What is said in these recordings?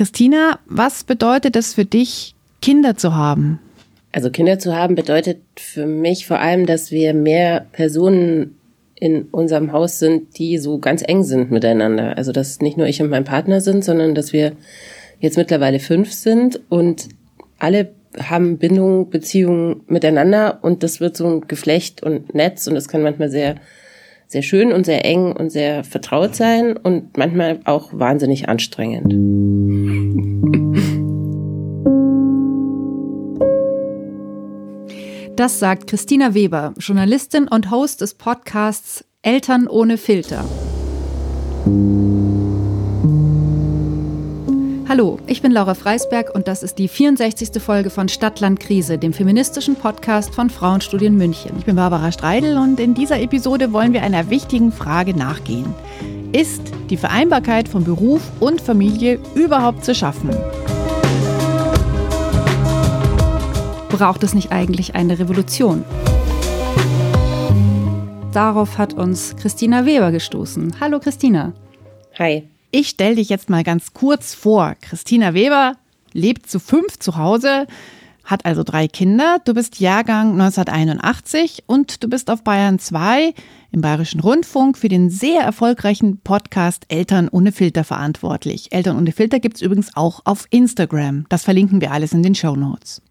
Christina, was bedeutet es für dich, Kinder zu haben? Also Kinder zu haben bedeutet für mich vor allem, dass wir mehr Personen in unserem Haus sind, die so ganz eng sind miteinander. Also dass nicht nur ich und mein Partner sind, sondern dass wir jetzt mittlerweile fünf sind und alle haben Bindungen, Beziehungen miteinander und das wird so ein Geflecht und Netz und das kann manchmal sehr, sehr schön und sehr eng und sehr vertraut sein und manchmal auch wahnsinnig anstrengend. Das sagt Christina Weber, Journalistin und Host des Podcasts Eltern ohne Filter. Hallo, ich bin Laura Freisberg und das ist die 64. Folge von Stadtland Krise, dem feministischen Podcast von Frauenstudien München. Ich bin Barbara Streidel und in dieser Episode wollen wir einer wichtigen Frage nachgehen. Ist die Vereinbarkeit von Beruf und Familie überhaupt zu schaffen? Braucht es nicht eigentlich eine Revolution? Darauf hat uns Christina Weber gestoßen. Hallo Christina. Hi. Ich stelle dich jetzt mal ganz kurz vor. Christina Weber lebt zu fünf zu Hause, hat also drei Kinder. Du bist Jahrgang 1981 und du bist auf Bayern 2 im Bayerischen Rundfunk für den sehr erfolgreichen Podcast Eltern ohne Filter verantwortlich. Eltern ohne Filter gibt es übrigens auch auf Instagram. Das verlinken wir alles in den Show Notes.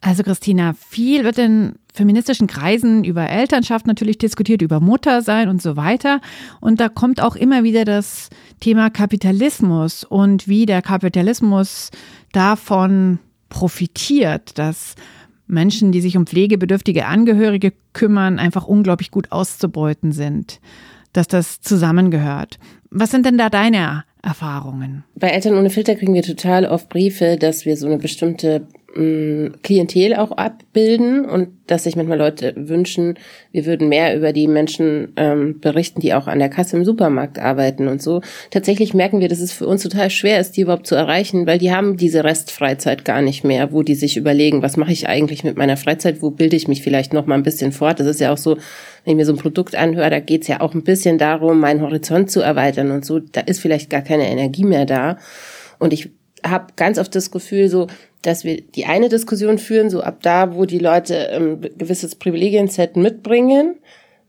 Also Christina, viel wird in feministischen Kreisen über Elternschaft natürlich diskutiert, über Muttersein und so weiter. Und da kommt auch immer wieder das Thema Kapitalismus und wie der Kapitalismus davon profitiert, dass Menschen, die sich um pflegebedürftige Angehörige kümmern, einfach unglaublich gut auszubeuten sind, dass das zusammengehört. Was sind denn da deine Erfahrungen? Bei Eltern ohne Filter kriegen wir total oft Briefe, dass wir so eine bestimmte Klientel auch abbilden und dass sich manchmal Leute wünschen, wir würden mehr über die Menschen ähm, berichten, die auch an der Kasse im Supermarkt arbeiten und so. Tatsächlich merken wir, dass es für uns total schwer ist, die überhaupt zu erreichen, weil die haben diese Restfreizeit gar nicht mehr, wo die sich überlegen, was mache ich eigentlich mit meiner Freizeit, wo bilde ich mich vielleicht noch mal ein bisschen fort. Das ist ja auch so, wenn ich mir so ein Produkt anhöre, da geht es ja auch ein bisschen darum, meinen Horizont zu erweitern und so. Da ist vielleicht gar keine Energie mehr da. Und ich habe ganz oft das Gefühl, so, dass wir die eine Diskussion führen, so ab da, wo die Leute ähm, gewisses Privilegienset mitbringen,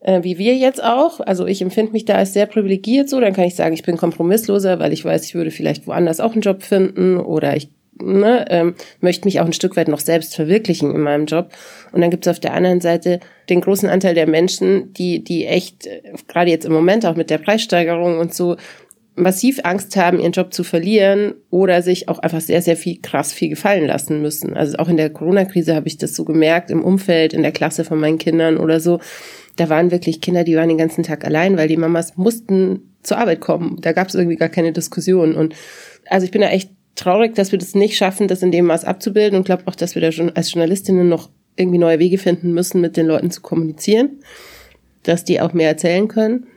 äh, wie wir jetzt auch. Also ich empfinde mich da als sehr privilegiert so, dann kann ich sagen, ich bin kompromissloser, weil ich weiß, ich würde vielleicht woanders auch einen Job finden oder ich ne, ähm, möchte mich auch ein Stück weit noch selbst verwirklichen in meinem Job. Und dann gibt es auf der anderen Seite den großen Anteil der Menschen, die, die echt, äh, gerade jetzt im Moment auch mit der Preissteigerung und so, massiv Angst haben, ihren Job zu verlieren oder sich auch einfach sehr, sehr viel krass viel gefallen lassen müssen. Also auch in der Corona-Krise habe ich das so gemerkt, im Umfeld, in der Klasse von meinen Kindern oder so. Da waren wirklich Kinder, die waren den ganzen Tag allein, weil die Mamas mussten zur Arbeit kommen. Da gab es irgendwie gar keine Diskussion. Und also ich bin da echt traurig, dass wir das nicht schaffen, das in dem Maß abzubilden und glaube auch, dass wir da schon als Journalistinnen noch irgendwie neue Wege finden müssen, mit den Leuten zu kommunizieren, dass die auch mehr erzählen können.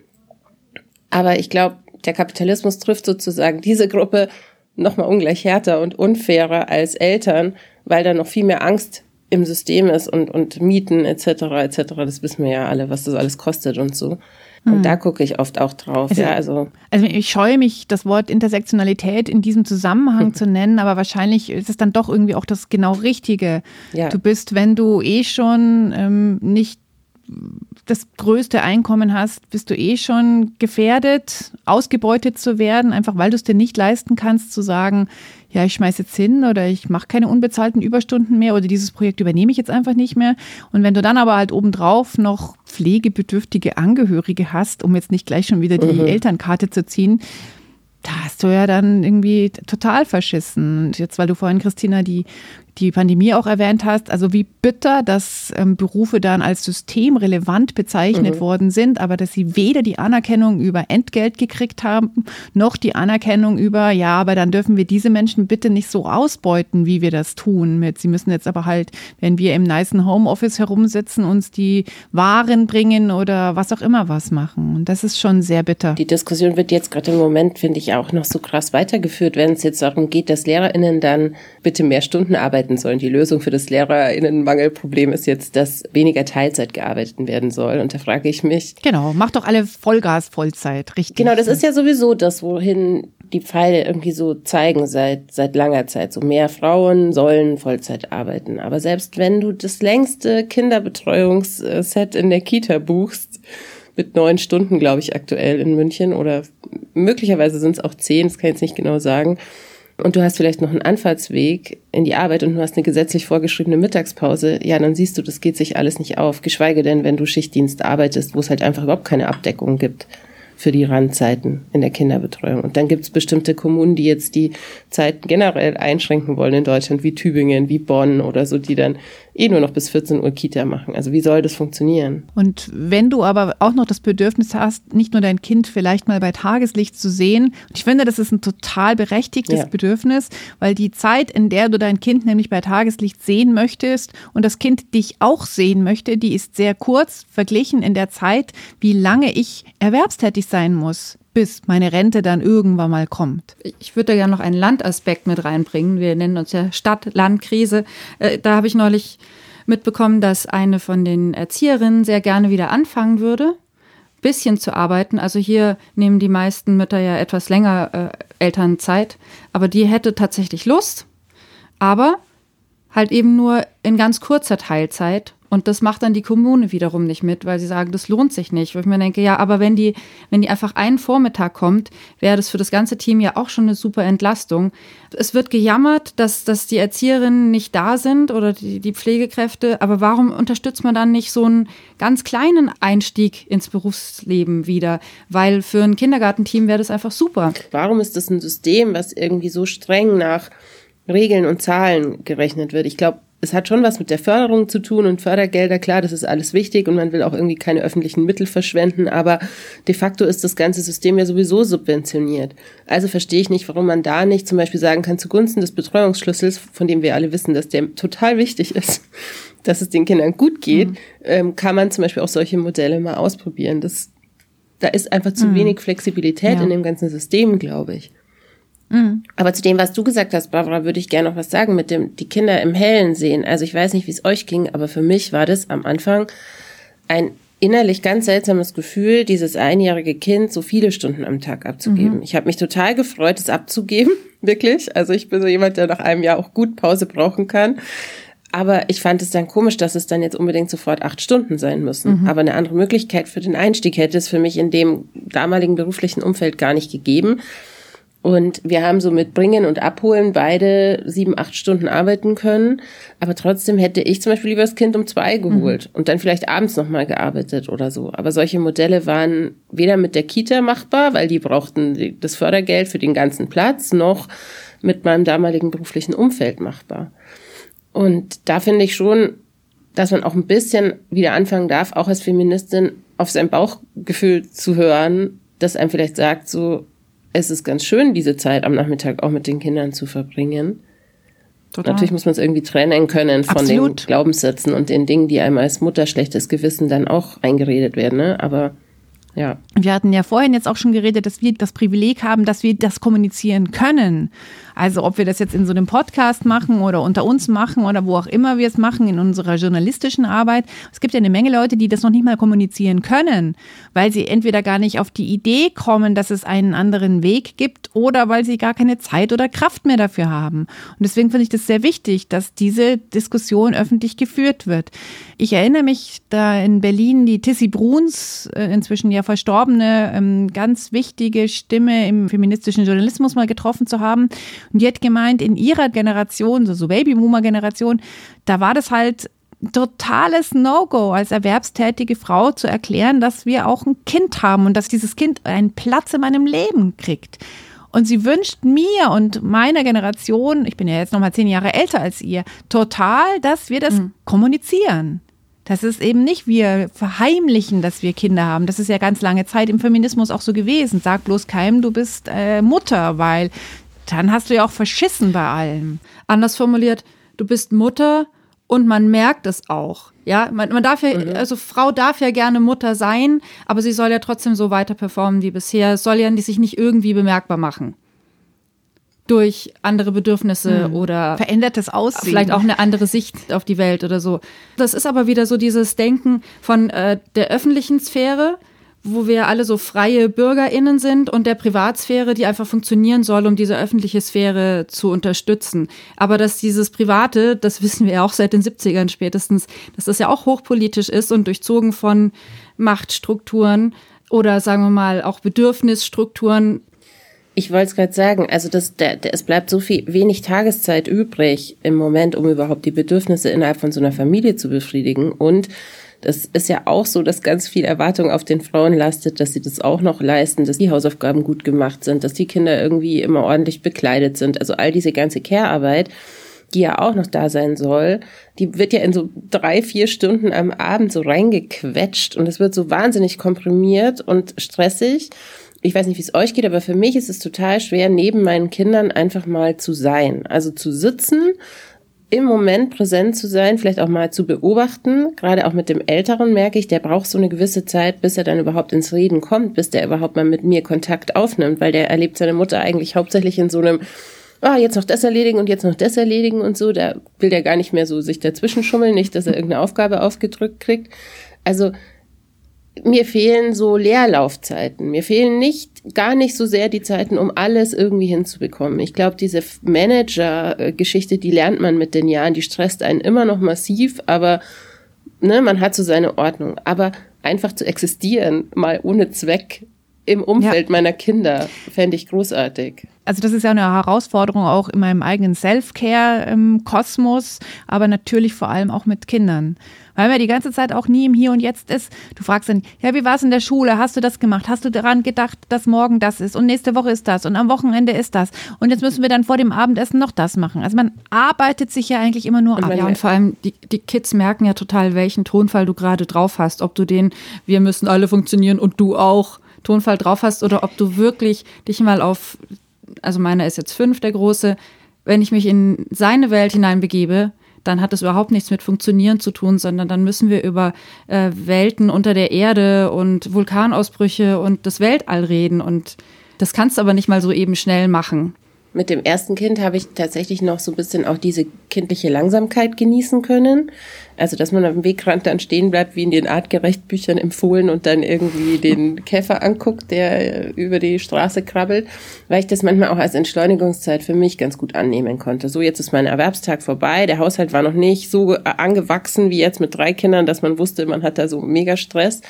Aber ich glaube, der Kapitalismus trifft sozusagen diese Gruppe nochmal ungleich härter und unfairer als Eltern, weil da noch viel mehr Angst im System ist und, und Mieten etc. etc. Das wissen wir ja alle, was das alles kostet und so. Und mhm. da gucke ich oft auch drauf. Also, ja, also. also ich scheue mich, das Wort Intersektionalität in diesem Zusammenhang zu nennen, aber wahrscheinlich ist es dann doch irgendwie auch das genau Richtige. Ja. Du bist, wenn du eh schon ähm, nicht das größte Einkommen hast, bist du eh schon gefährdet, ausgebeutet zu werden, einfach weil du es dir nicht leisten kannst, zu sagen, ja, ich schmeiße jetzt hin oder ich mache keine unbezahlten Überstunden mehr oder dieses Projekt übernehme ich jetzt einfach nicht mehr. Und wenn du dann aber halt obendrauf noch pflegebedürftige Angehörige hast, um jetzt nicht gleich schon wieder die mhm. Elternkarte zu ziehen, da hast du ja dann irgendwie total verschissen. Und jetzt, weil du vorhin, Christina, die die Pandemie auch erwähnt hast, also wie bitter, dass ähm, Berufe dann als systemrelevant bezeichnet mhm. worden sind, aber dass sie weder die Anerkennung über Entgelt gekriegt haben, noch die Anerkennung über, ja, aber dann dürfen wir diese Menschen bitte nicht so ausbeuten, wie wir das tun. Mit, sie müssen jetzt aber halt, wenn wir im niceen Homeoffice herumsitzen, uns die Waren bringen oder was auch immer was machen. Und das ist schon sehr bitter. Die Diskussion wird jetzt gerade im Moment, finde ich, auch noch so krass weitergeführt, wenn es jetzt darum geht, dass LehrerInnen dann bitte mehr Stunden arbeiten arbeiten sollen. Die Lösung für das Lehrerinnenmangelproblem ist jetzt, dass weniger Teilzeit gearbeitet werden soll. Und da frage ich mich. Genau, macht doch alle Vollgas Vollzeit, richtig. Genau, das ist ja sowieso das, wohin die Pfeile irgendwie so zeigen seit, seit langer Zeit. So mehr Frauen sollen Vollzeit arbeiten. Aber selbst wenn du das längste Kinderbetreuungsset in der Kita buchst, mit neun Stunden, glaube ich, aktuell in München oder möglicherweise sind es auch zehn, das kann ich jetzt nicht genau sagen. Und du hast vielleicht noch einen Anfahrtsweg in die Arbeit und du hast eine gesetzlich vorgeschriebene Mittagspause, ja, dann siehst du, das geht sich alles nicht auf. Geschweige denn, wenn du Schichtdienst arbeitest, wo es halt einfach überhaupt keine Abdeckung gibt für die Randzeiten in der Kinderbetreuung. Und dann gibt es bestimmte Kommunen, die jetzt die Zeiten generell einschränken wollen in Deutschland, wie Tübingen, wie Bonn oder so, die dann eh nur noch bis 14 Uhr Kita machen. Also wie soll das funktionieren? Und wenn du aber auch noch das Bedürfnis hast, nicht nur dein Kind vielleicht mal bei Tageslicht zu sehen, ich finde, das ist ein total berechtigtes ja. Bedürfnis, weil die Zeit, in der du dein Kind nämlich bei Tageslicht sehen möchtest und das Kind dich auch sehen möchte, die ist sehr kurz verglichen in der Zeit, wie lange ich erwerbstätig sein muss bis meine Rente dann irgendwann mal kommt. Ich würde da ja noch einen Landaspekt mit reinbringen. Wir nennen uns ja Stadt-Land-Krise. Äh, da habe ich neulich mitbekommen, dass eine von den Erzieherinnen sehr gerne wieder anfangen würde, bisschen zu arbeiten. Also hier nehmen die meisten Mütter ja etwas länger äh, Elternzeit, aber die hätte tatsächlich Lust, aber halt eben nur in ganz kurzer Teilzeit und das macht dann die Kommune wiederum nicht mit, weil sie sagen, das lohnt sich nicht. Wo ich mir denke, ja, aber wenn die, wenn die einfach einen Vormittag kommt, wäre das für das ganze Team ja auch schon eine super Entlastung. Es wird gejammert, dass, dass die Erzieherinnen nicht da sind oder die, die Pflegekräfte. Aber warum unterstützt man dann nicht so einen ganz kleinen Einstieg ins Berufsleben wieder? Weil für ein Kindergartenteam wäre das einfach super. Warum ist das ein System, was irgendwie so streng nach Regeln und Zahlen gerechnet wird? Ich glaube, es hat schon was mit der Förderung zu tun und Fördergelder, klar, das ist alles wichtig und man will auch irgendwie keine öffentlichen Mittel verschwenden, aber de facto ist das ganze System ja sowieso subventioniert. Also verstehe ich nicht, warum man da nicht zum Beispiel sagen kann, zugunsten des Betreuungsschlüssels, von dem wir alle wissen, dass der total wichtig ist, dass es den Kindern gut geht, mhm. ähm, kann man zum Beispiel auch solche Modelle mal ausprobieren. Das, da ist einfach zu mhm. wenig Flexibilität ja. in dem ganzen System, glaube ich. Mhm. Aber zu dem, was du gesagt hast, Barbara, würde ich gerne noch was sagen mit dem, die Kinder im Hellen sehen. Also ich weiß nicht, wie es euch ging, aber für mich war das am Anfang ein innerlich ganz seltsames Gefühl, dieses einjährige Kind so viele Stunden am Tag abzugeben. Mhm. Ich habe mich total gefreut, es abzugeben, wirklich. Also ich bin so jemand, der nach einem Jahr auch gut Pause brauchen kann. Aber ich fand es dann komisch, dass es dann jetzt unbedingt sofort acht Stunden sein müssen. Mhm. Aber eine andere Möglichkeit für den Einstieg hätte es für mich in dem damaligen beruflichen Umfeld gar nicht gegeben. Und wir haben so mit Bringen und Abholen beide sieben, acht Stunden arbeiten können. Aber trotzdem hätte ich zum Beispiel lieber das Kind um zwei geholt mhm. und dann vielleicht abends nochmal gearbeitet oder so. Aber solche Modelle waren weder mit der Kita machbar, weil die brauchten das Fördergeld für den ganzen Platz, noch mit meinem damaligen beruflichen Umfeld machbar. Und da finde ich schon, dass man auch ein bisschen wieder anfangen darf, auch als Feministin auf sein Bauchgefühl zu hören, das einem vielleicht sagt, so, es ist ganz schön, diese Zeit am Nachmittag auch mit den Kindern zu verbringen. Total. Natürlich muss man es irgendwie trennen können von Absolut. den Glaubenssätzen und den Dingen, die einem als Mutter schlechtes Gewissen dann auch eingeredet werden. Ne? Aber ja. Wir hatten ja vorhin jetzt auch schon geredet, dass wir das Privileg haben, dass wir das kommunizieren können. Also ob wir das jetzt in so einem Podcast machen oder unter uns machen oder wo auch immer wir es machen in unserer journalistischen Arbeit. Es gibt ja eine Menge Leute, die das noch nicht mal kommunizieren können, weil sie entweder gar nicht auf die Idee kommen, dass es einen anderen Weg gibt oder weil sie gar keine Zeit oder Kraft mehr dafür haben. Und deswegen finde ich das sehr wichtig, dass diese Diskussion öffentlich geführt wird. Ich erinnere mich da in Berlin, die Tissy Bruns, äh, inzwischen ja verstorbene, ähm, ganz wichtige Stimme im feministischen Journalismus mal getroffen zu haben. Und die hat gemeint, in ihrer Generation, so, so Babyboomer-Generation, da war das halt totales No-Go als erwerbstätige Frau zu erklären, dass wir auch ein Kind haben und dass dieses Kind einen Platz in meinem Leben kriegt. Und sie wünscht mir und meiner Generation, ich bin ja jetzt noch mal zehn Jahre älter als ihr, total, dass wir das mhm. kommunizieren. Das ist eben nicht wir verheimlichen, dass wir Kinder haben. Das ist ja ganz lange Zeit im Feminismus auch so gewesen. Sag bloß keinem, du bist äh, Mutter, weil dann hast du ja auch verschissen bei allem. Anders formuliert, du bist Mutter und man merkt es auch. Ja, man, man darf ja, mhm. also Frau darf ja gerne Mutter sein, aber sie soll ja trotzdem so weiter performen wie bisher. Es soll ja sich nicht irgendwie bemerkbar machen. durch andere Bedürfnisse mhm. oder verändertes Aussehen. Vielleicht auch eine andere Sicht auf die Welt oder so. Das ist aber wieder so dieses Denken von äh, der öffentlichen Sphäre, wo wir alle so freie BürgerInnen sind und der Privatsphäre, die einfach funktionieren soll, um diese öffentliche Sphäre zu unterstützen. Aber dass dieses Private, das wissen wir ja auch seit den 70ern spätestens, dass das ja auch hochpolitisch ist und durchzogen von Machtstrukturen oder sagen wir mal auch Bedürfnisstrukturen. Ich wollte es gerade sagen, also das, der, der, es bleibt so viel wenig Tageszeit übrig im Moment, um überhaupt die Bedürfnisse innerhalb von so einer Familie zu befriedigen. Und das ist ja auch so, dass ganz viel Erwartung auf den Frauen lastet, dass sie das auch noch leisten, dass die Hausaufgaben gut gemacht sind, dass die Kinder irgendwie immer ordentlich bekleidet sind. Also all diese ganze Care-Arbeit, die ja auch noch da sein soll, die wird ja in so drei, vier Stunden am Abend so reingequetscht und es wird so wahnsinnig komprimiert und stressig ich weiß nicht, wie es euch geht, aber für mich ist es total schwer, neben meinen Kindern einfach mal zu sein. Also zu sitzen, im Moment präsent zu sein, vielleicht auch mal zu beobachten. Gerade auch mit dem Älteren merke ich, der braucht so eine gewisse Zeit, bis er dann überhaupt ins Reden kommt, bis der überhaupt mal mit mir Kontakt aufnimmt, weil der erlebt seine Mutter eigentlich hauptsächlich in so einem ah, jetzt noch das erledigen und jetzt noch das erledigen und so. Da will der gar nicht mehr so sich dazwischen schummeln, nicht, dass er irgendeine Aufgabe aufgedrückt kriegt. Also mir fehlen so Leerlaufzeiten. Mir fehlen nicht, gar nicht so sehr die Zeiten, um alles irgendwie hinzubekommen. Ich glaube, diese Manager-Geschichte, die lernt man mit den Jahren, die stresst einen immer noch massiv, aber ne, man hat so seine Ordnung. Aber einfach zu existieren, mal ohne Zweck, im Umfeld ja. meiner Kinder fände ich großartig. Also das ist ja eine Herausforderung auch in meinem eigenen Self-Care-Kosmos, aber natürlich vor allem auch mit Kindern. Weil man die ganze Zeit auch nie im Hier und Jetzt ist. Du fragst dann, ja, wie war es in der Schule? Hast du das gemacht? Hast du daran gedacht, dass morgen das ist und nächste Woche ist das und am Wochenende ist das und jetzt müssen wir dann vor dem Abendessen noch das machen. Also man arbeitet sich ja eigentlich immer nur ab. Ja, und vor allem die, die Kids merken ja total, welchen Tonfall du gerade drauf hast. Ob du den, wir müssen alle funktionieren und du auch Tonfall drauf hast oder ob du wirklich dich mal auf, also meiner ist jetzt fünf, der große, wenn ich mich in seine Welt hineinbegebe, dann hat es überhaupt nichts mit Funktionieren zu tun, sondern dann müssen wir über äh, Welten unter der Erde und Vulkanausbrüche und das Weltall reden. Und das kannst du aber nicht mal so eben schnell machen. Mit dem ersten Kind habe ich tatsächlich noch so ein bisschen auch diese kindliche Langsamkeit genießen können. Also, dass man am Wegrand dann stehen bleibt, wie in den Artgerecht-Büchern empfohlen und dann irgendwie den Käfer anguckt, der über die Straße krabbelt, weil ich das manchmal auch als Entschleunigungszeit für mich ganz gut annehmen konnte. So, jetzt ist mein Erwerbstag vorbei. Der Haushalt war noch nicht so angewachsen wie jetzt mit drei Kindern, dass man wusste, man hat da so mega Stress.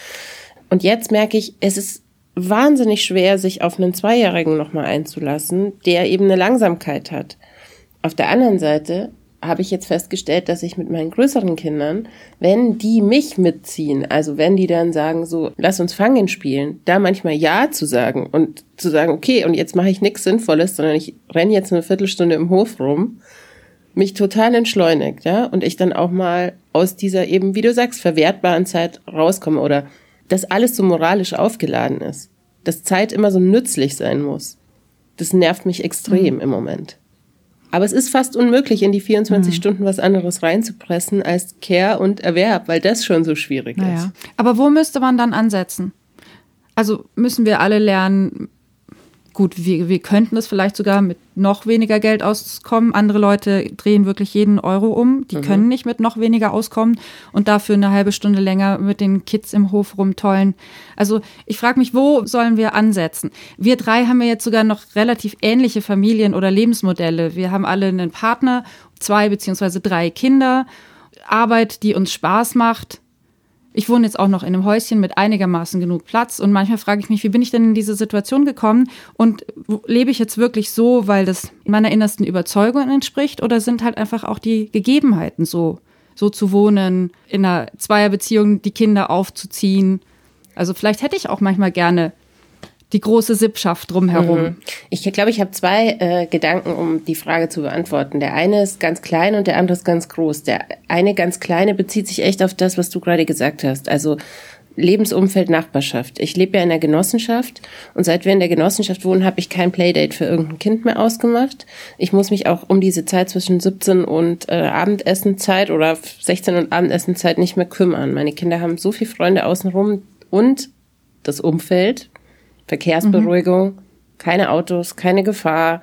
Und jetzt merke ich, es ist wahnsinnig schwer, sich auf einen Zweijährigen nochmal einzulassen, der eben eine Langsamkeit hat. Auf der anderen Seite habe ich jetzt festgestellt, dass ich mit meinen größeren Kindern, wenn die mich mitziehen, also wenn die dann sagen so, lass uns Fangen spielen, da manchmal Ja zu sagen und zu sagen, okay, und jetzt mache ich nichts Sinnvolles, sondern ich renne jetzt eine Viertelstunde im Hof rum, mich total entschleunigt, ja, und ich dann auch mal aus dieser eben, wie du sagst, verwertbaren Zeit rauskomme oder dass alles so moralisch aufgeladen ist. Dass Zeit immer so nützlich sein muss. Das nervt mich extrem mhm. im Moment. Aber es ist fast unmöglich, in die 24 mhm. Stunden was anderes reinzupressen als Care und Erwerb, weil das schon so schwierig naja. ist. Aber wo müsste man dann ansetzen? Also müssen wir alle lernen, gut, wir, wir könnten es vielleicht sogar mit noch weniger Geld auskommen. Andere Leute drehen wirklich jeden Euro um. Die mhm. können nicht mit noch weniger auskommen und dafür eine halbe Stunde länger mit den Kids im Hof rumtollen. Also ich frage mich, wo sollen wir ansetzen? Wir drei haben ja jetzt sogar noch relativ ähnliche Familien oder Lebensmodelle. Wir haben alle einen Partner, zwei beziehungsweise drei Kinder, Arbeit, die uns Spaß macht ich wohne jetzt auch noch in einem Häuschen mit einigermaßen genug Platz und manchmal frage ich mich, wie bin ich denn in diese Situation gekommen und lebe ich jetzt wirklich so, weil das meiner innersten Überzeugung entspricht oder sind halt einfach auch die Gegebenheiten so, so zu wohnen, in einer Zweierbeziehung die Kinder aufzuziehen. Also vielleicht hätte ich auch manchmal gerne die große Sippschaft drumherum. Mhm. Ich glaube, ich habe zwei äh, Gedanken, um die Frage zu beantworten. Der eine ist ganz klein und der andere ist ganz groß. Der eine ganz kleine bezieht sich echt auf das, was du gerade gesagt hast. Also Lebensumfeld, Nachbarschaft. Ich lebe ja in der Genossenschaft und seit wir in der Genossenschaft wohnen, habe ich kein Playdate für irgendein Kind mehr ausgemacht. Ich muss mich auch um diese Zeit zwischen 17 und äh, Abendessenzeit oder 16 und Abendessenzeit nicht mehr kümmern. Meine Kinder haben so viele Freunde außenrum und das Umfeld, Verkehrsberuhigung, mhm. keine Autos, keine Gefahr,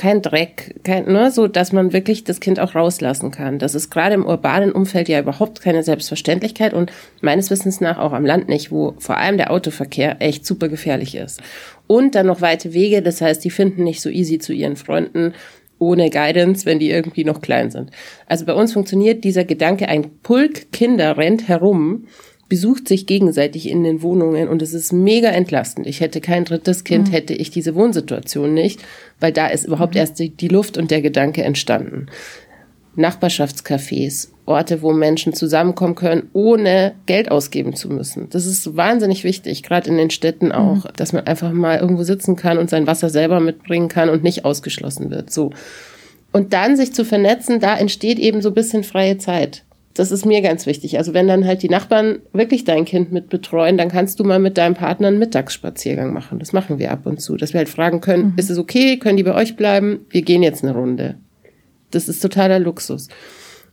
kein Dreck, kein, ne, so dass man wirklich das Kind auch rauslassen kann. Das ist gerade im urbanen Umfeld ja überhaupt keine Selbstverständlichkeit und meines Wissens nach auch am Land nicht, wo vor allem der Autoverkehr echt super gefährlich ist. Und dann noch weite Wege, das heißt, die finden nicht so easy zu ihren Freunden ohne Guidance, wenn die irgendwie noch klein sind. Also bei uns funktioniert dieser Gedanke, ein Pulk Kinder rennt herum besucht sich gegenseitig in den Wohnungen und es ist mega entlastend. Ich hätte kein drittes Kind, mhm. hätte ich diese Wohnsituation nicht, weil da ist überhaupt mhm. erst die, die Luft und der Gedanke entstanden. Nachbarschaftscafés, Orte, wo Menschen zusammenkommen können, ohne Geld ausgeben zu müssen. Das ist wahnsinnig wichtig, gerade in den Städten auch, mhm. dass man einfach mal irgendwo sitzen kann und sein Wasser selber mitbringen kann und nicht ausgeschlossen wird. So. Und dann sich zu vernetzen, da entsteht eben so ein bisschen freie Zeit. Das ist mir ganz wichtig. Also wenn dann halt die Nachbarn wirklich dein Kind mit betreuen, dann kannst du mal mit deinem Partner einen Mittagsspaziergang machen. Das machen wir ab und zu, dass wir halt fragen können, mhm. ist es okay, können die bei euch bleiben? Wir gehen jetzt eine Runde. Das ist totaler Luxus.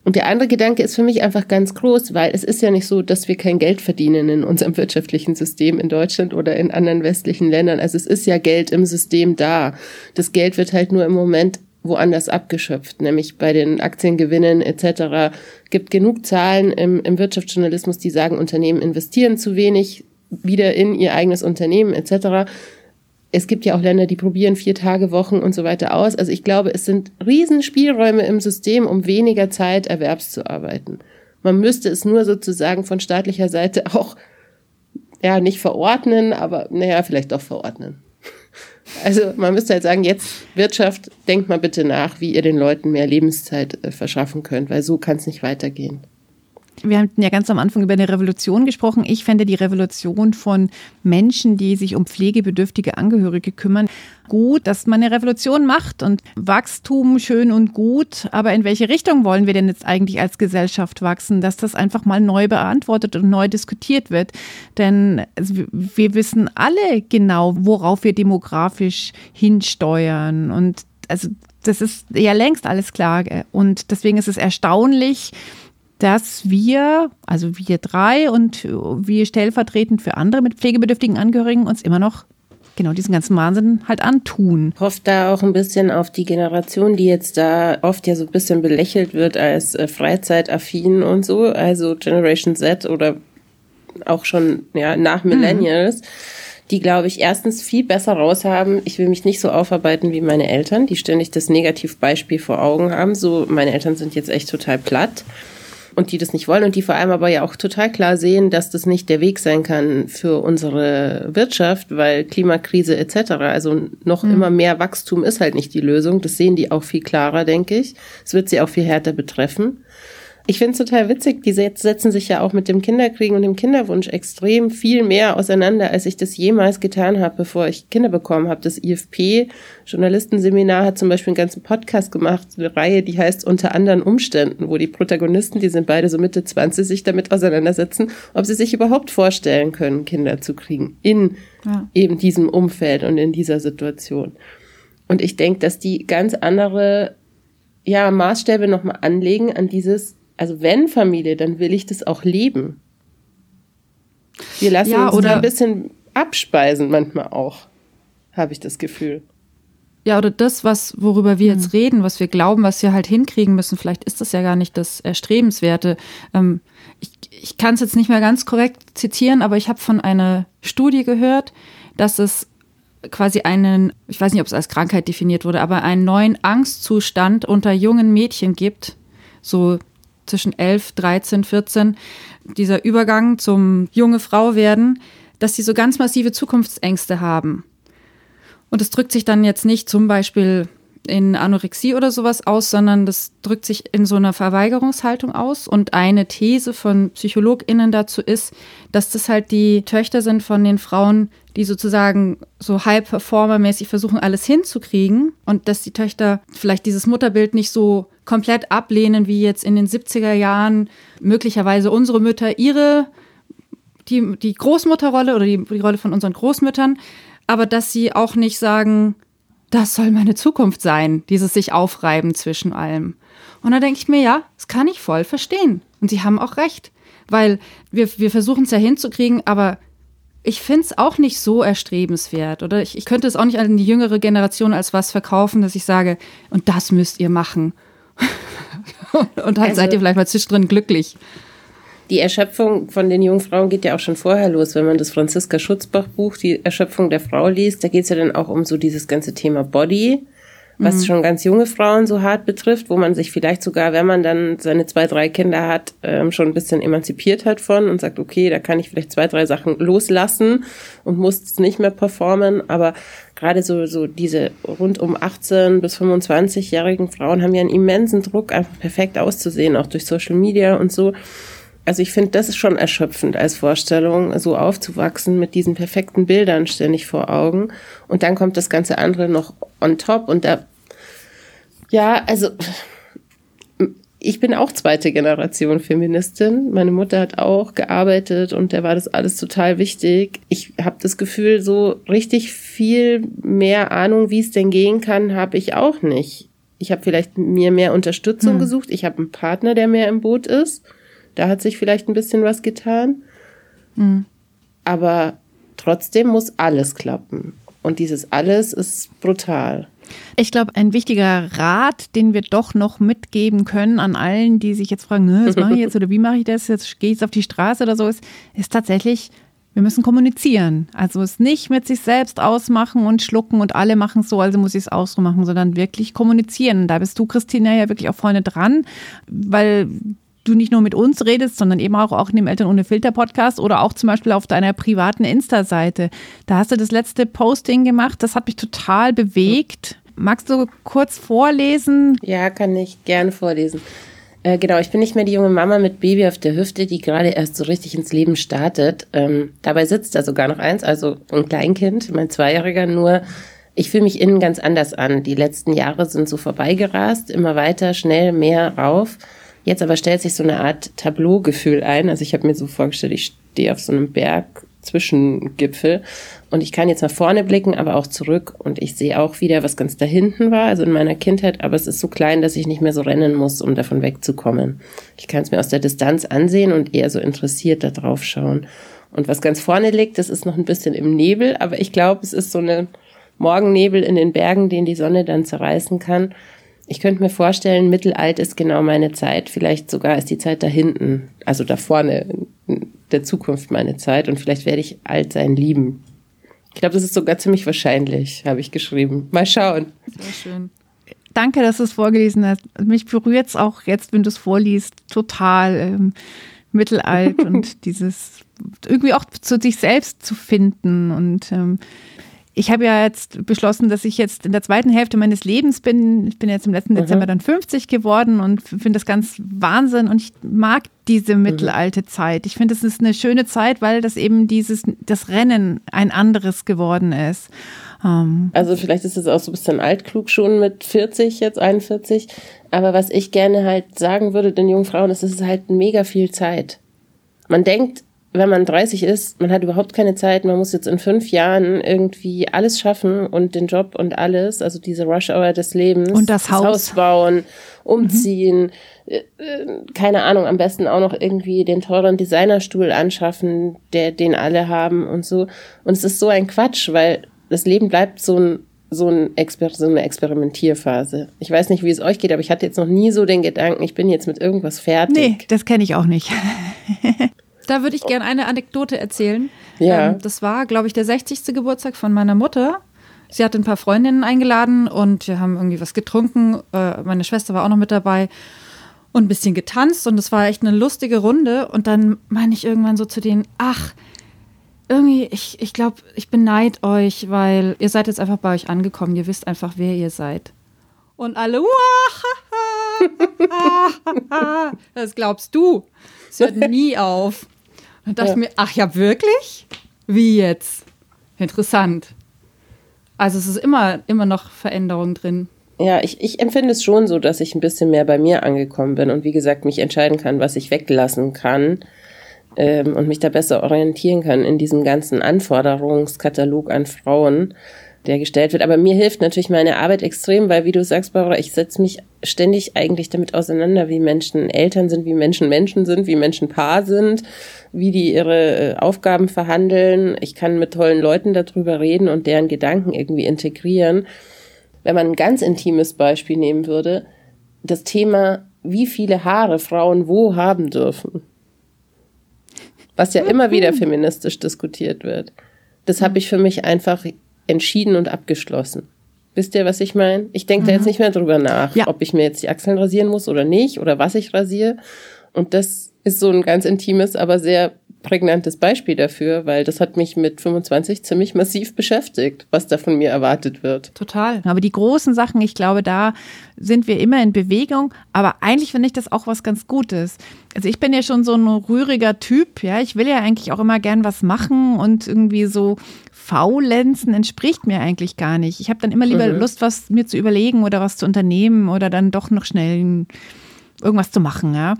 Und der andere Gedanke ist für mich einfach ganz groß, weil es ist ja nicht so, dass wir kein Geld verdienen in unserem wirtschaftlichen System in Deutschland oder in anderen westlichen Ländern. Also es ist ja Geld im System da. Das Geld wird halt nur im Moment woanders abgeschöpft, nämlich bei den Aktiengewinnen etc. gibt genug Zahlen im, im Wirtschaftsjournalismus, die sagen, Unternehmen investieren zu wenig wieder in ihr eigenes Unternehmen etc. Es gibt ja auch Länder, die probieren vier Tage Wochen und so weiter aus. Also ich glaube, es sind Riesenspielräume im System, um weniger Zeit erwerbs zu arbeiten. Man müsste es nur sozusagen von staatlicher Seite auch ja nicht verordnen, aber naja, vielleicht doch verordnen. Also man müsste halt sagen, jetzt Wirtschaft, denkt mal bitte nach, wie ihr den Leuten mehr Lebenszeit äh, verschaffen könnt, weil so kann es nicht weitergehen. Wir hatten ja ganz am Anfang über eine Revolution gesprochen. Ich fände die Revolution von Menschen, die sich um pflegebedürftige Angehörige kümmern, gut, dass man eine Revolution macht und Wachstum schön und gut. Aber in welche Richtung wollen wir denn jetzt eigentlich als Gesellschaft wachsen? Dass das einfach mal neu beantwortet und neu diskutiert wird. Denn wir wissen alle genau, worauf wir demografisch hinsteuern. Und also das ist ja längst alles klar. Und deswegen ist es erstaunlich, dass wir, also wir drei und wir stellvertretend für andere mit pflegebedürftigen Angehörigen uns immer noch genau diesen ganzen Wahnsinn halt antun. Hofft da auch ein bisschen auf die Generation, die jetzt da oft ja so ein bisschen belächelt wird als äh, freizeitaffin und so, also Generation Z oder auch schon ja nach mhm. Millennials. Mhm die, glaube ich, erstens viel besser raushaben. Ich will mich nicht so aufarbeiten wie meine Eltern, die ständig das Negativbeispiel vor Augen haben. So, meine Eltern sind jetzt echt total platt und die das nicht wollen und die vor allem aber ja auch total klar sehen, dass das nicht der Weg sein kann für unsere Wirtschaft, weil Klimakrise etc. Also noch mhm. immer mehr Wachstum ist halt nicht die Lösung. Das sehen die auch viel klarer, denke ich. Es wird sie auch viel härter betreffen. Ich finde es total witzig, die setzen sich ja auch mit dem Kinderkriegen und dem Kinderwunsch extrem viel mehr auseinander, als ich das jemals getan habe, bevor ich Kinder bekommen habe. Das IFP Journalistenseminar hat zum Beispiel einen ganzen Podcast gemacht, eine Reihe, die heißt Unter anderen Umständen, wo die Protagonisten, die sind beide so Mitte 20, sich damit auseinandersetzen, ob sie sich überhaupt vorstellen können, Kinder zu kriegen in ja. eben diesem Umfeld und in dieser Situation. Und ich denke, dass die ganz andere ja, Maßstäbe nochmal anlegen an dieses, also wenn Familie, dann will ich das auch leben. Wir lassen ja, uns da ein bisschen abspeisen manchmal auch, habe ich das Gefühl. Ja, oder das, was, worüber wir jetzt mhm. reden, was wir glauben, was wir halt hinkriegen müssen, vielleicht ist das ja gar nicht das Erstrebenswerte. Ähm, ich ich kann es jetzt nicht mehr ganz korrekt zitieren, aber ich habe von einer Studie gehört, dass es quasi einen, ich weiß nicht, ob es als Krankheit definiert wurde, aber einen neuen Angstzustand unter jungen Mädchen gibt, so zwischen 11, 13, 14, dieser Übergang zum junge Frau werden, dass sie so ganz massive Zukunftsängste haben. Und es drückt sich dann jetzt nicht zum Beispiel in Anorexie oder sowas aus, sondern das drückt sich in so einer Verweigerungshaltung aus. Und eine These von PsychologInnen dazu ist, dass das halt die Töchter sind von den Frauen, die sozusagen so High-Performer-mäßig versuchen, alles hinzukriegen. Und dass die Töchter vielleicht dieses Mutterbild nicht so komplett ablehnen, wie jetzt in den 70er Jahren möglicherweise unsere Mütter ihre, die, die Großmutterrolle oder die, die Rolle von unseren Großmüttern, aber dass sie auch nicht sagen, das soll meine Zukunft sein, dieses sich aufreiben zwischen allem. Und da denke ich mir, ja, das kann ich voll verstehen. Und sie haben auch recht, weil wir, wir versuchen es ja hinzukriegen, aber ich finde es auch nicht so erstrebenswert. Oder ich, ich könnte es auch nicht an die jüngere Generation als was verkaufen, dass ich sage, und das müsst ihr machen. und dann also, seid ihr vielleicht mal zwischendrin glücklich. Die Erschöpfung von den jungen Frauen geht ja auch schon vorher los. Wenn man das Franziska Schutzbach Buch, die Erschöpfung der Frau liest, da geht es ja dann auch um so dieses ganze Thema Body was mhm. schon ganz junge Frauen so hart betrifft, wo man sich vielleicht sogar, wenn man dann seine zwei, drei Kinder hat, ähm, schon ein bisschen emanzipiert hat von und sagt, okay, da kann ich vielleicht zwei, drei Sachen loslassen und muss es nicht mehr performen. Aber gerade so, so diese rund um 18 bis 25-jährigen Frauen haben ja einen immensen Druck, einfach perfekt auszusehen, auch durch Social Media und so. Also ich finde, das ist schon erschöpfend als Vorstellung, so aufzuwachsen mit diesen perfekten Bildern ständig vor Augen. Und dann kommt das ganze andere noch on top. Und da, ja, also ich bin auch zweite Generation Feministin. Meine Mutter hat auch gearbeitet und der war das alles total wichtig. Ich habe das Gefühl, so richtig viel mehr Ahnung, wie es denn gehen kann, habe ich auch nicht. Ich habe vielleicht mir mehr Unterstützung hm. gesucht. Ich habe einen Partner, der mehr im Boot ist. Da hat sich vielleicht ein bisschen was getan. Mhm. Aber trotzdem muss alles klappen. Und dieses alles ist brutal. Ich glaube, ein wichtiger Rat, den wir doch noch mitgeben können an allen, die sich jetzt fragen, was mache ich jetzt oder wie mache ich das? Jetzt gehe ich auf die Straße oder so, ist, ist tatsächlich, wir müssen kommunizieren. Also es nicht mit sich selbst ausmachen und schlucken und alle machen es so, also muss ich es auch so machen, sondern wirklich kommunizieren. Da bist du, Christina, ja wirklich auch vorne dran, weil du nicht nur mit uns redest, sondern eben auch, auch in dem Eltern ohne Filter Podcast oder auch zum Beispiel auf deiner privaten Insta-Seite. Da hast du das letzte Posting gemacht, das hat mich total bewegt. Magst du kurz vorlesen? Ja, kann ich gerne vorlesen. Äh, genau, ich bin nicht mehr die junge Mama mit Baby auf der Hüfte, die gerade erst so richtig ins Leben startet. Ähm, dabei sitzt da sogar noch eins, also ein Kleinkind, mein Zweijähriger, nur ich fühle mich innen ganz anders an. Die letzten Jahre sind so vorbeigerast, immer weiter, schnell, mehr rauf. Jetzt aber stellt sich so eine Art Tableau-Gefühl ein. Also ich habe mir so vorgestellt, ich stehe auf so einem Berg Zwischengipfel und ich kann jetzt nach vorne blicken, aber auch zurück und ich sehe auch wieder, was ganz da hinten war, also in meiner Kindheit, aber es ist so klein, dass ich nicht mehr so rennen muss, um davon wegzukommen. Ich kann es mir aus der Distanz ansehen und eher so interessiert da drauf schauen. Und was ganz vorne liegt, das ist noch ein bisschen im Nebel, aber ich glaube, es ist so eine Morgennebel in den Bergen, den die Sonne dann zerreißen kann. Ich könnte mir vorstellen, mittelalt ist genau meine Zeit. Vielleicht sogar ist die Zeit da hinten, also da vorne der Zukunft meine Zeit. Und vielleicht werde ich alt sein lieben. Ich glaube, das ist sogar ziemlich wahrscheinlich, habe ich geschrieben. Mal schauen. Sehr schön. Danke, dass du es vorgelesen hast. Mich berührt es auch jetzt, wenn du es vorliest, total ähm, mittelalt und dieses irgendwie auch zu sich selbst zu finden und ähm, ich habe ja jetzt beschlossen, dass ich jetzt in der zweiten Hälfte meines Lebens bin. Ich bin jetzt im letzten mhm. Dezember dann 50 geworden und finde das ganz Wahnsinn und ich mag diese mhm. mittelalte Zeit. Ich finde, es ist eine schöne Zeit, weil das eben dieses, das Rennen ein anderes geworden ist. Ähm, also vielleicht ist es auch so ein bisschen altklug schon mit 40, jetzt 41. Aber was ich gerne halt sagen würde den jungen Frauen, ist, es ist halt mega viel Zeit. Man denkt, wenn man 30 ist, man hat überhaupt keine Zeit, man muss jetzt in fünf Jahren irgendwie alles schaffen und den Job und alles, also diese Rush Hour des Lebens. Und das, das Haus. Haus. bauen, umziehen, mhm. keine Ahnung, am besten auch noch irgendwie den teuren Designerstuhl anschaffen, der, den alle haben und so. Und es ist so ein Quatsch, weil das Leben bleibt so ein so, ein Exper so eine Experimentierphase. Ich weiß nicht, wie es euch geht, aber ich hatte jetzt noch nie so den Gedanken, ich bin jetzt mit irgendwas fertig. Nee, das kenne ich auch nicht. Da würde ich gerne eine Anekdote erzählen. Ja. Ähm, das war, glaube ich, der 60. Geburtstag von meiner Mutter. Sie hat ein paar Freundinnen eingeladen und wir haben irgendwie was getrunken. Äh, meine Schwester war auch noch mit dabei und ein bisschen getanzt und es war echt eine lustige Runde. Und dann meine ich irgendwann so zu denen, ach, irgendwie, ich, ich glaube, ich beneid euch, weil ihr seid jetzt einfach bei euch angekommen. Ihr wisst einfach, wer ihr seid. Und alle, das glaubst du. Es hört nie auf. Dann dachte ja. ich mir, ach ja, wirklich? Wie jetzt? Interessant. Also es ist immer, immer noch Veränderung drin. Ja, ich, ich empfinde es schon so, dass ich ein bisschen mehr bei mir angekommen bin und wie gesagt mich entscheiden kann, was ich weglassen kann ähm, und mich da besser orientieren kann in diesem ganzen Anforderungskatalog an Frauen, der gestellt wird. Aber mir hilft natürlich meine Arbeit extrem, weil wie du sagst, Barbara, ich setze mich ständig eigentlich damit auseinander, wie Menschen Eltern sind, wie Menschen Menschen sind, wie Menschen Paar sind, wie die ihre äh, Aufgaben verhandeln. Ich kann mit tollen Leuten darüber reden und deren Gedanken irgendwie integrieren. Wenn man ein ganz intimes Beispiel nehmen würde, das Thema, wie viele Haare Frauen wo haben dürfen. Was ja immer wieder feministisch diskutiert wird. Das habe ich für mich einfach entschieden und abgeschlossen. Wisst ihr, was ich meine? Ich denke mhm. da jetzt mhm. nicht mehr drüber nach, ja. ob ich mir jetzt die Achseln rasieren muss oder nicht oder was ich rasiere. Und das ist so ein ganz intimes, aber sehr prägnantes Beispiel dafür, weil das hat mich mit 25 ziemlich massiv beschäftigt, was da von mir erwartet wird. Total. Aber die großen Sachen, ich glaube, da sind wir immer in Bewegung. Aber eigentlich finde ich das auch was ganz Gutes. Also ich bin ja schon so ein rühriger Typ, ja. Ich will ja eigentlich auch immer gern was machen und irgendwie so Faulenzen entspricht mir eigentlich gar nicht. Ich habe dann immer lieber mhm. Lust, was mir zu überlegen oder was zu unternehmen oder dann doch noch schnell irgendwas zu machen, ja.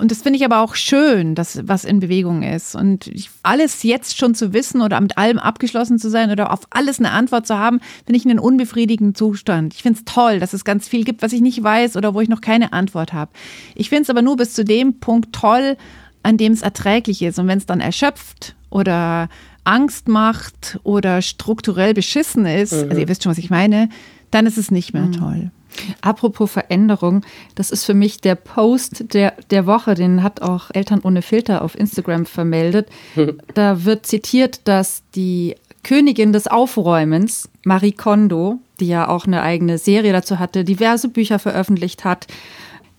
Und das finde ich aber auch schön, dass was in Bewegung ist. Und ich, alles jetzt schon zu wissen oder mit allem abgeschlossen zu sein oder auf alles eine Antwort zu haben, finde ich einen unbefriedigenden Zustand. Ich finde es toll, dass es ganz viel gibt, was ich nicht weiß oder wo ich noch keine Antwort habe. Ich finde es aber nur bis zu dem Punkt toll, an dem es erträglich ist. Und wenn es dann erschöpft oder Angst macht oder strukturell beschissen ist, mhm. also ihr wisst schon, was ich meine, dann ist es nicht mehr mhm. toll. Apropos Veränderung, das ist für mich der Post der, der Woche, den hat auch Eltern ohne Filter auf Instagram vermeldet. da wird zitiert, dass die Königin des Aufräumens, Marie Kondo, die ja auch eine eigene Serie dazu hatte, diverse Bücher veröffentlicht hat,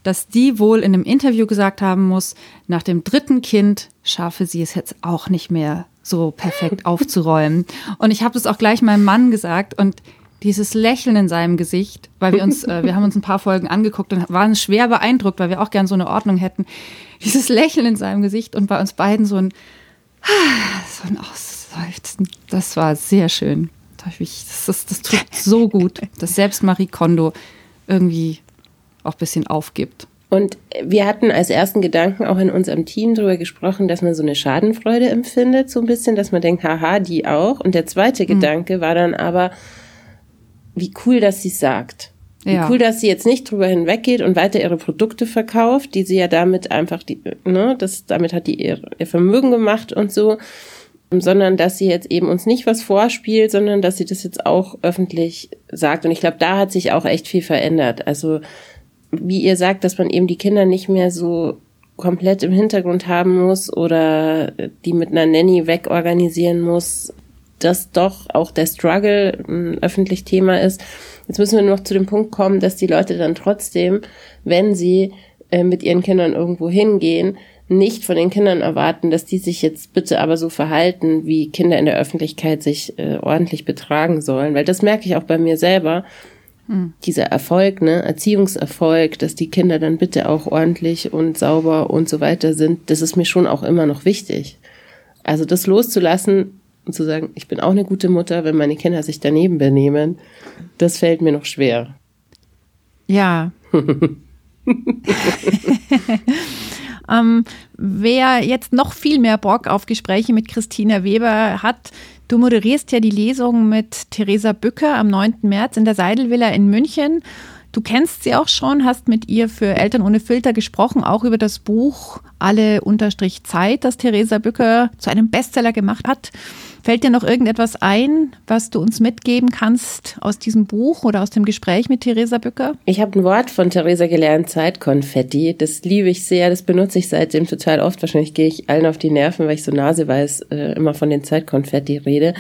dass die wohl in einem Interview gesagt haben muss, nach dem dritten Kind schaffe sie es jetzt auch nicht mehr so perfekt aufzuräumen. Und ich habe das auch gleich meinem Mann gesagt und dieses Lächeln in seinem Gesicht, weil wir uns, äh, wir haben uns ein paar Folgen angeguckt und waren schwer beeindruckt, weil wir auch gern so eine Ordnung hätten. Dieses Lächeln in seinem Gesicht und bei uns beiden so ein, so ein Ausseufzen. Das war sehr schön. Das, das, das tut so gut, dass selbst Marie Kondo irgendwie auch ein bisschen aufgibt. Und wir hatten als ersten Gedanken auch in unserem Team darüber gesprochen, dass man so eine Schadenfreude empfindet, so ein bisschen, dass man denkt, haha, die auch. Und der zweite mhm. Gedanke war dann aber, wie cool, dass sie sagt. Wie ja. cool, dass sie jetzt nicht drüber hinweggeht und weiter ihre Produkte verkauft, die sie ja damit einfach, die, ne, das, damit hat die ihr, ihr Vermögen gemacht und so, sondern dass sie jetzt eben uns nicht was vorspielt, sondern dass sie das jetzt auch öffentlich sagt. Und ich glaube, da hat sich auch echt viel verändert. Also, wie ihr sagt, dass man eben die Kinder nicht mehr so komplett im Hintergrund haben muss oder die mit einer Nanny wegorganisieren muss, dass doch auch der Struggle ein öffentlich Thema ist. Jetzt müssen wir noch zu dem Punkt kommen, dass die Leute dann trotzdem, wenn sie äh, mit ihren Kindern irgendwo hingehen, nicht von den Kindern erwarten, dass die sich jetzt bitte aber so verhalten, wie Kinder in der Öffentlichkeit sich äh, ordentlich betragen sollen. Weil das merke ich auch bei mir selber. Hm. Dieser Erfolg, ne, Erziehungserfolg, dass die Kinder dann bitte auch ordentlich und sauber und so weiter sind, das ist mir schon auch immer noch wichtig. Also das loszulassen, und zu sagen, ich bin auch eine gute Mutter, wenn meine Kinder sich daneben benehmen, das fällt mir noch schwer. Ja. ähm, wer jetzt noch viel mehr Bock auf Gespräche mit Christina Weber hat, du moderierst ja die Lesung mit Theresa Bücker am 9. März in der Seidelvilla in München. Du kennst sie auch schon, hast mit ihr für Eltern ohne Filter gesprochen, auch über das Buch Alle Unterstrich Zeit, das Theresa Bücker zu einem Bestseller gemacht hat. Fällt dir noch irgendetwas ein, was du uns mitgeben kannst aus diesem Buch oder aus dem Gespräch mit Theresa Bücker? Ich habe ein Wort von Theresa gelernt, Zeitkonfetti. Das liebe ich sehr, das benutze ich seitdem total oft. Wahrscheinlich gehe ich allen auf die Nerven, weil ich so naseweiß äh, immer von den Zeitkonfetti rede.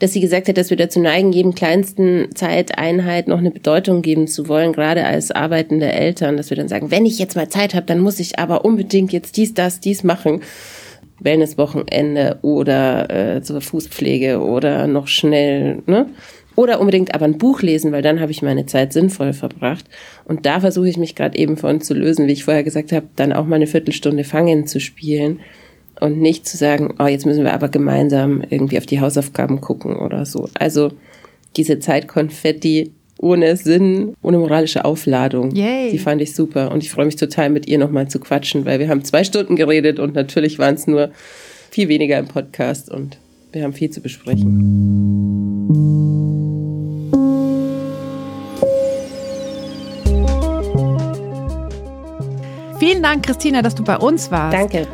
Dass sie gesagt hat, dass wir dazu neigen, jedem kleinsten Zeiteinheit noch eine Bedeutung geben zu wollen, gerade als arbeitende Eltern, dass wir dann sagen, wenn ich jetzt mal Zeit habe, dann muss ich aber unbedingt jetzt dies, das, dies machen. Wellnesswochenende oder äh, zur Fußpflege oder noch schnell, ne? Oder unbedingt aber ein Buch lesen, weil dann habe ich meine Zeit sinnvoll verbracht. Und da versuche ich mich gerade eben von zu lösen, wie ich vorher gesagt habe, dann auch mal eine Viertelstunde Fangen zu spielen und nicht zu sagen, oh, jetzt müssen wir aber gemeinsam irgendwie auf die Hausaufgaben gucken oder so. Also diese Zeitkonfetti ohne Sinn, ohne moralische Aufladung. Yay. Die fand ich super und ich freue mich total, mit ihr nochmal zu quatschen, weil wir haben zwei Stunden geredet und natürlich waren es nur viel weniger im Podcast und wir haben viel zu besprechen. Vielen Dank, Christina, dass du bei uns warst. Danke.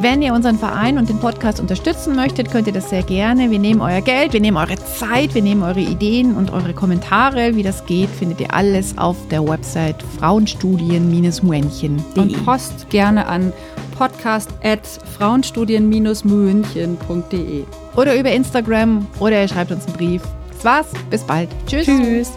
Wenn ihr unseren Verein und den Podcast unterstützen möchtet, könnt ihr das sehr gerne. Wir nehmen euer Geld, wir nehmen eure Zeit, wir nehmen eure Ideen und eure Kommentare. Wie das geht, findet ihr alles auf der Website frauenstudien-münchen.de. Und post gerne an podcast at frauenstudien-münchen.de. Oder über Instagram oder ihr schreibt uns einen Brief. Das war's. Bis bald. Tschüss. Tschüss.